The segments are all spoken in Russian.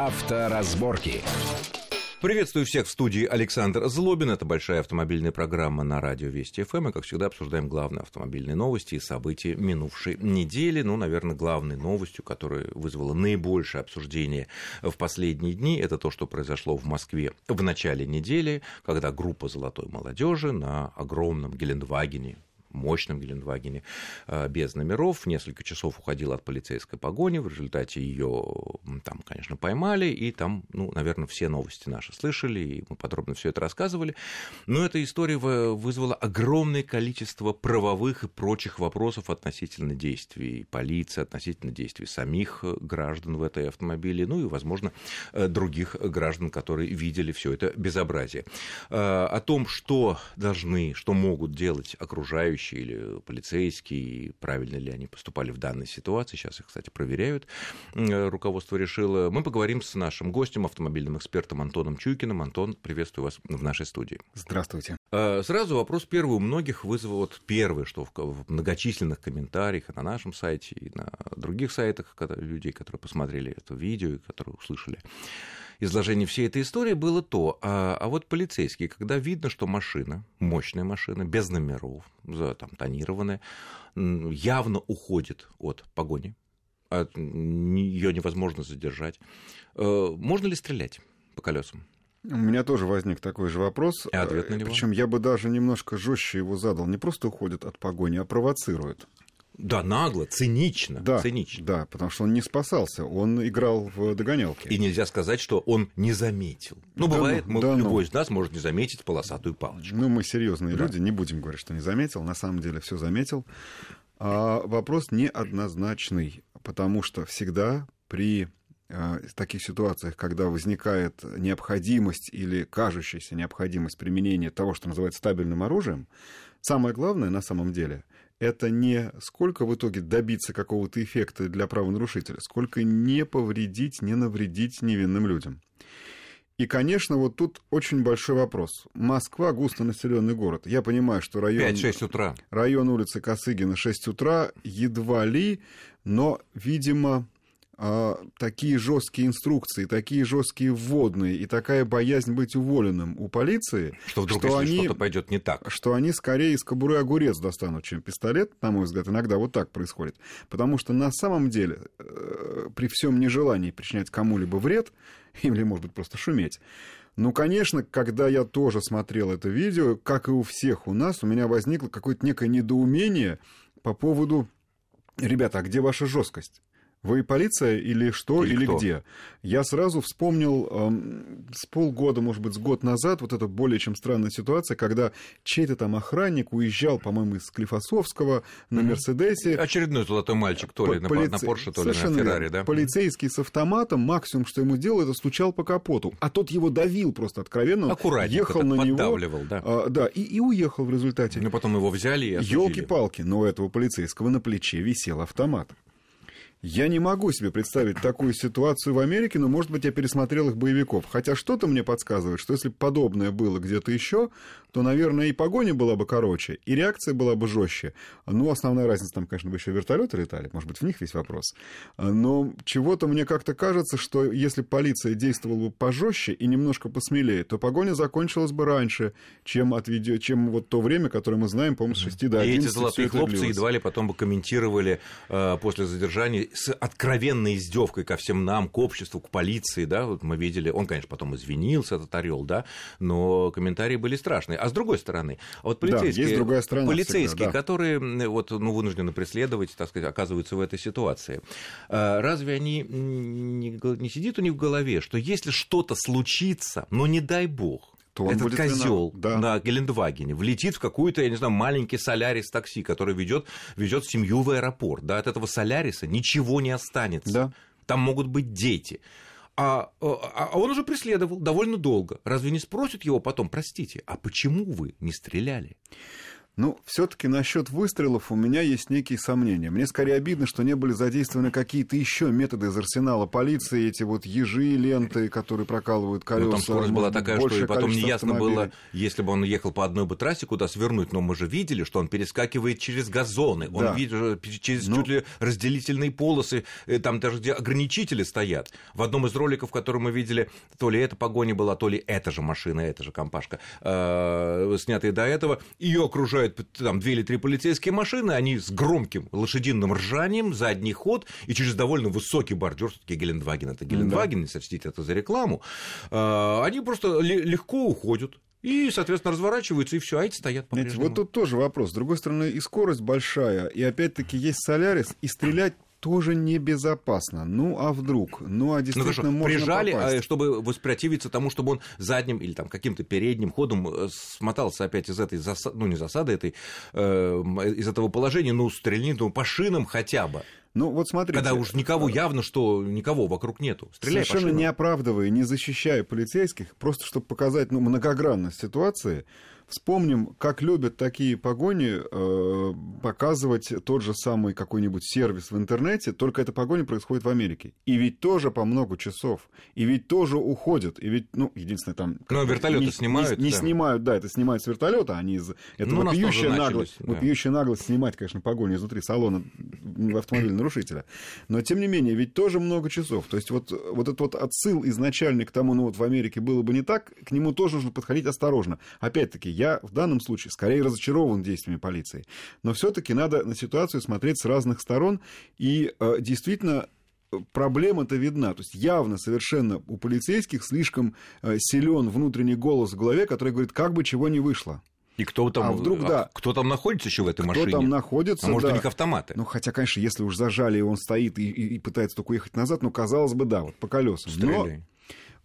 Авторазборки. Приветствую всех в студии Александр Злобин. Это большая автомобильная программа на радио Вести ФМ. И, как всегда, обсуждаем главные автомобильные новости и события минувшей недели. Ну, наверное, главной новостью, которая вызвала наибольшее обсуждение в последние дни, это то, что произошло в Москве в начале недели, когда группа «Золотой молодежи» на огромном Гелендвагене мощном Гелендвагене э, без номеров, несколько часов уходила от полицейской погони, в результате ее там, конечно, поймали, и там, ну, наверное, все новости наши слышали, и мы подробно все это рассказывали, но эта история вызвала огромное количество правовых и прочих вопросов относительно действий полиции, относительно действий самих граждан в этой автомобиле, ну и, возможно, э, других граждан, которые видели все это безобразие. Э, о том, что должны, что могут делать окружающие окружающие или полицейские, правильно ли они поступали в данной ситуации. Сейчас их, кстати, проверяют. Руководство решило. Мы поговорим с нашим гостем, автомобильным экспертом Антоном Чуйкиным. Антон, приветствую вас в нашей студии. Здравствуйте. А, сразу вопрос первый у многих вызвал вот первый, что в многочисленных комментариях и на нашем сайте, и на других сайтах людей, которые посмотрели это видео и которые услышали изложении всей этой истории было то, а, а вот полицейские, когда видно, что машина, мощная машина, без номеров, там, тонированная, явно уходит от погони, от, ее невозможно задержать, э, можно ли стрелять по колесам? У меня тоже возник такой же вопрос. И ответ на него. Причем я бы даже немножко жестче его задал. Не просто уходит от погони, а провоцирует. Да, нагло, цинично. Да, цинично. да, потому что он не спасался, он играл в догонялки. И нельзя сказать, что он не заметил. Ну, да, бывает, ну, мы, да, любой ну. из нас может не заметить полосатую палочку. Ну, мы серьезные да. люди, не будем говорить, что не заметил. На самом деле все заметил. А вопрос неоднозначный, потому что всегда при а, таких ситуациях, когда возникает необходимость или кажущаяся необходимость применения того, что называется стабильным оружием, самое главное на самом деле – это не сколько в итоге добиться какого-то эффекта для правонарушителя, сколько не повредить, не навредить невинным людям. И, конечно, вот тут очень большой вопрос. Москва густонаселенный город. Я понимаю, что район... 5-6 утра. Район улицы Косыгина 6 утра едва ли, но, видимо, такие жесткие инструкции, такие жесткие вводные и такая боязнь быть уволенным у полиции, что вдруг что если они, что-то пойдет не так, что они скорее из кобуры огурец достанут, чем пистолет, на мой взгляд, иногда вот так происходит, потому что на самом деле э, при всем нежелании причинять кому-либо вред или, может быть, просто шуметь. Ну, конечно, когда я тоже смотрел это видео, как и у всех у нас, у меня возникло какое-то некое недоумение по поводу, ребята, а где ваша жесткость? Вы полиция или что, или, или где? Я сразу вспомнил э, с полгода, может быть, с год назад, вот эта более чем странная ситуация, когда чей-то там охранник уезжал, по-моему, из Склифосовского на Мерседесе. Очередной золотой мальчик, то ли Полице... на Порше, то ли Совершенно на Феррари, да? Полицейский с автоматом, максимум, что ему делал, это стучал по капоту, а тот его давил просто откровенно. Аккуратненько, ехал на него, да. А, да, и, и уехал в результате. Ну, потом его взяли и Елки-палки, но у этого полицейского на плече висел автомат. Я не могу себе представить такую ситуацию в Америке, но, может быть, я пересмотрел их боевиков. Хотя что-то мне подсказывает, что если подобное было где-то еще, то, наверное, и погоня была бы короче, и реакция была бы жестче. Ну, основная разница там, конечно, бы еще вертолеты летали, может быть, в них весь вопрос. Но чего-то мне как-то кажется, что если полиция действовала бы пожестче и немножко посмелее, то погоня закончилась бы раньше, чем, от видео, чем вот то время, которое мы знаем, по-моему, с 6 до 11. И эти золотые хлопцы едва ли потом бы комментировали э, после задержания с откровенной издевкой ко всем нам, к обществу, к полиции, да, вот мы видели, он, конечно, потом извинился, этот орел, да, но комментарии были страшные. А с другой стороны, вот полицейские, да, есть другая сторона полицейские всегда, да. которые вот, ну, вынуждены преследовать, так сказать, оказываются в этой ситуации, а разве они не, не сидит у них в голове, что если что-то случится, но не дай бог, то он этот козел да. на Гелендвагене влетит в какую-то, я не знаю, маленький солярис такси, который ведет, везет семью в аэропорт. Да, от этого соляриса ничего не останется. Да. Там могут быть дети. А, а, а он уже преследовал довольно долго. Разве не спросят его потом, простите, а почему вы не стреляли? Ну, все-таки насчет выстрелов у меня есть некие сомнения. Мне скорее обидно, что не были задействованы какие-то еще методы из арсенала полиции, эти вот ежи, ленты, которые прокалывают колеса. Ну, там скорость была такая, что и потом неясно было, если бы он ехал по одной бы трассе, куда свернуть. Но мы же видели, что он перескакивает через газоны, он да. видит через ну... чуть ли разделительные полосы, э, там даже где ограничители стоят. В одном из роликов, который мы видели, то ли эта погоня была, то ли эта же машина, эта же компашка, э, снятые до этого, ее окружают подъезжают там две или три полицейские машины, они с громким лошадиным ржанием, задний ход, и через довольно высокий бордюр, все-таки Гелендваген, это Гелендваген, да. не сочтите это за рекламу, а, они просто легко уходят. И, соответственно, разворачиваются, и все, а эти стоят Знаете, Вот тут тоже вопрос. С другой стороны, и скорость большая, и опять-таки есть Солярис, и стрелять тоже небезопасно. Ну, а вдруг? Ну, а действительно ну, можно Прижали, попасть. А, чтобы воспротивиться тому, чтобы он задним или там каким-то передним ходом э, смотался опять из этой засады, ну, не засады этой, э, из этого положения, ну, стрельни, ну, по шинам хотя бы. Ну, вот смотрите. Когда уж никого явно, что никого вокруг нету. Стреляй Совершенно не оправдывая, не защищая полицейских, просто чтобы показать ну, многогранность ситуации, Вспомним, как любят такие погони э, показывать тот же самый какой-нибудь сервис в интернете, только эта погоня происходит в Америке. И ведь тоже по много часов. И ведь тоже уходят. И ведь, ну, единственное, там... Но вертолеты не, снимают. Не, не да. снимают, да, это снимают с вертолета, они из этого ну, пьющая наглость. Да. Вопиющая наглость снимать, конечно, погоню изнутри салона автомобиля нарушителя. Но, тем не менее, ведь тоже много часов. То есть вот, вот этот вот отсыл изначальный к тому, ну вот в Америке было бы не так, к нему тоже нужно подходить осторожно. Опять-таки, я в данном случае скорее разочарован действиями полиции. Но все-таки надо на ситуацию смотреть с разных сторон. И э, действительно проблема-то видна. То есть явно совершенно у полицейских слишком э, силен внутренний голос в голове, который говорит, как бы чего не вышло. И кто там, а вдруг, а, да. кто там находится еще в этой кто машине? Кто там находится, а может, да. у них автоматы? Ну, хотя, конечно, если уж зажали, и он стоит и, и, и пытается только уехать назад, ну, казалось бы, да, вот по колесам. Стреляй. Но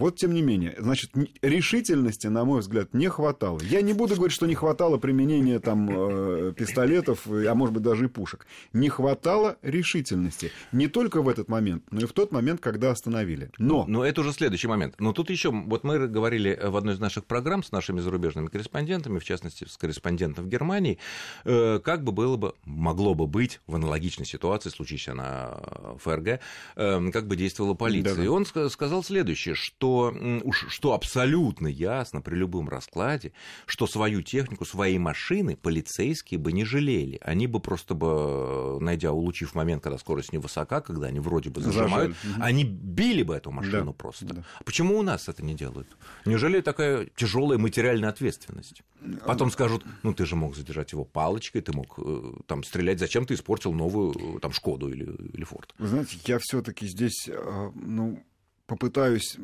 вот тем не менее, значит, решительности, на мой взгляд, не хватало. Я не буду говорить, что не хватало применения там э, пистолетов, а может быть даже и пушек. Не хватало решительности. Не только в этот момент, но и в тот момент, когда остановили. Но... Но это уже следующий момент. Но тут еще, вот мы говорили в одной из наших программ с нашими зарубежными корреспондентами, в частности, с корреспондентом в Германии, э, как бы было бы, могло бы быть в аналогичной ситуации, случившейся на ФРГ, э, как бы действовала полиция. Да-да. И он сказал следующее, что что, уж, что абсолютно ясно при любом раскладе, что свою технику, свои машины полицейские бы не жалели. Они бы просто бы, найдя, улучив момент, когда скорость невысока, когда они вроде бы зажимают, Зажали. они били бы эту машину да. просто. Да. Почему у нас это не делают? Неужели такая тяжелая материальная ответственность? Потом скажут, ну ты же мог задержать его палочкой, ты мог э, там стрелять, зачем ты испортил новую там Шкоду или, или Форд? Вы знаете, я все-таки здесь, э, ну, попытаюсь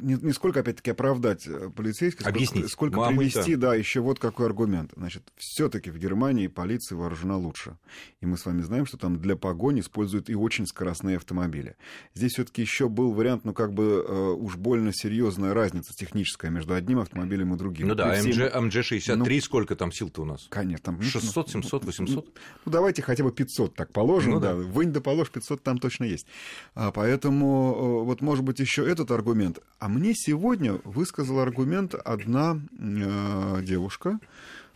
не, не сколько, опять-таки, оправдать э, полицейских, Объяснить. сколько, сколько привести, да, еще вот какой аргумент. Значит, все-таки в Германии полиция вооружена лучше. И мы с вами знаем, что там для погони используют и очень скоростные автомобили. Здесь все-таки еще был вариант, ну, как бы э, уж больно серьезная разница техническая между одним автомобилем и другим. Ну да, MG, MG63, ну, сколько там сил-то у нас? Конечно. Там, 600, 700, 800? Ну, давайте хотя бы 500 так положим, ну, да. да. Вынь да положь, 500 там точно есть. А, поэтому, э, вот, может быть, еще этот аргумент. А мне сегодня высказал аргумент одна э, девушка,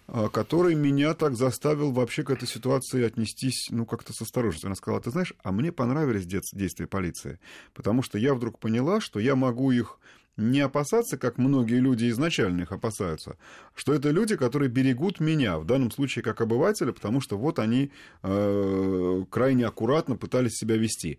э, который меня так заставил вообще к этой ситуации отнестись, ну, как-то с осторожностью. Она сказала, ты знаешь, а мне понравились действия полиции, потому что я вдруг поняла, что я могу их не опасаться, как многие люди изначально их опасаются, что это люди, которые берегут меня, в данном случае как обывателя, потому что вот они э, крайне аккуратно пытались себя вести.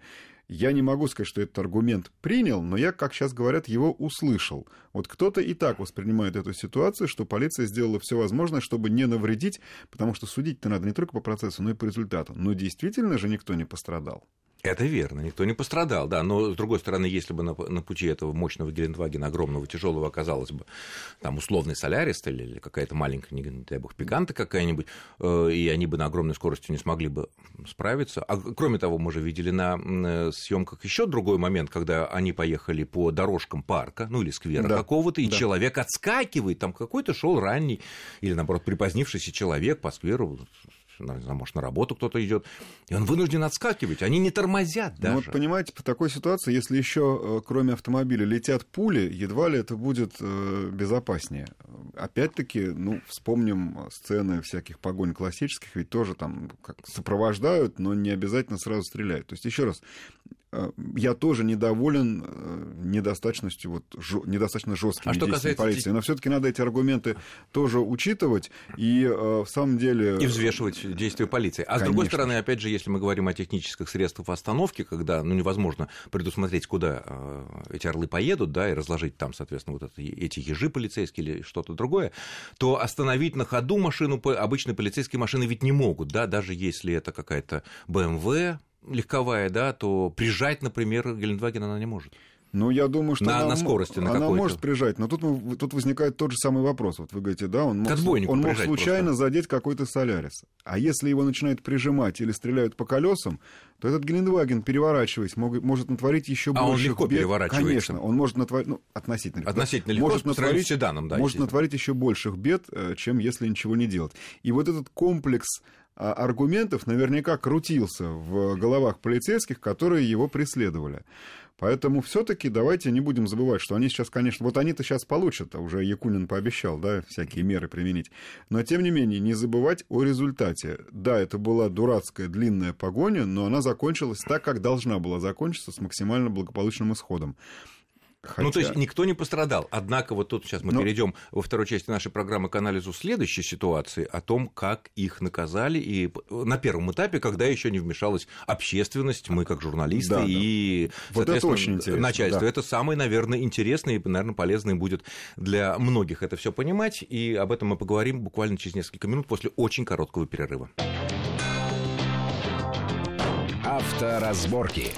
Я не могу сказать, что этот аргумент принял, но я, как сейчас говорят, его услышал. Вот кто-то и так воспринимает эту ситуацию, что полиция сделала все возможное, чтобы не навредить, потому что судить-то надо не только по процессу, но и по результату. Но действительно же никто не пострадал. Это верно, никто не пострадал, да. Но, с другой стороны, если бы на, на пути этого мощного Гелендвагена, огромного, тяжелого, оказалось бы там условный Солярис или какая-то маленькая, не дай бог, пиканта какая-нибудь, э, и они бы на огромной скорости не смогли бы справиться. А кроме того, мы же видели на э, съемках еще другой момент, когда они поехали по дорожкам парка, ну или сквера да. какого-то, и да. человек отскакивает, там какой-то шел ранний или, наоборот, припозднившийся человек по скверу может, на работу кто-то идет, и он вынужден отскакивать. Они не тормозят даже. Ну, вот понимаете, по такой ситуации, если еще кроме автомобиля летят пули, едва ли это будет безопаснее. Опять-таки, ну, вспомним сцены всяких погонь классических, ведь тоже там как сопровождают, но не обязательно сразу стреляют. То есть, еще раз, Э, я тоже недоволен э, недостаточностью, вот, жё, недостаточно жесткими а что действиями полиции. Но все-таки надо эти аргументы тоже учитывать и э, в самом деле... И взвешивать действия полиции. А Конечно. с другой стороны, опять же, если мы говорим о технических средствах остановки, когда ну, невозможно предусмотреть, куда эти орлы поедут, да, и разложить там, соответственно, вот это, эти ежи полицейские или что-то другое, то остановить на ходу машину обычные полицейские машины ведь не могут, да, даже если это какая-то BMW, легковая, да, то прижать, например, Гелендваген она не может. Ну, я думаю, что на, она, на скорости на она может прижать, но тут, тут возникает тот же самый вопрос. Вот вы говорите, да, он мог, он мог случайно просто. задеть какой-то Солярис. А если его начинают прижимать или стреляют по колесам, то этот Гелендваген, переворачиваясь, мог, может натворить еще а больше он легко бед. переворачивается. Конечно, он может натворить, ну, относительно легко. Относительно легко, может натворить, седаном, да, может натворить еще больших бед, э, чем если ничего не делать. И вот этот комплекс а, аргументов наверняка крутился в головах полицейских, которые его преследовали. Поэтому все-таки давайте не будем забывать, что они сейчас, конечно, вот они-то сейчас получат, а уже Якунин пообещал, да, всякие меры применить. Но тем не менее, не забывать о результате. Да, это была дурацкая длинная погоня, но она закончилась так, как должна была закончиться, с максимально благополучным исходом. Хотя... Ну, то есть никто не пострадал. Однако вот тут сейчас мы ну... перейдем во второй части нашей программы к анализу следующей ситуации о том, как их наказали, и на первом этапе, когда еще не вмешалась общественность, мы как журналисты да, и, да. Вот это очень интересно, начальство. Да. Это самое, наверное, интересное и, наверное, полезное будет для многих это все понимать, и об этом мы поговорим буквально через несколько минут после очень короткого перерыва. Авторазборки.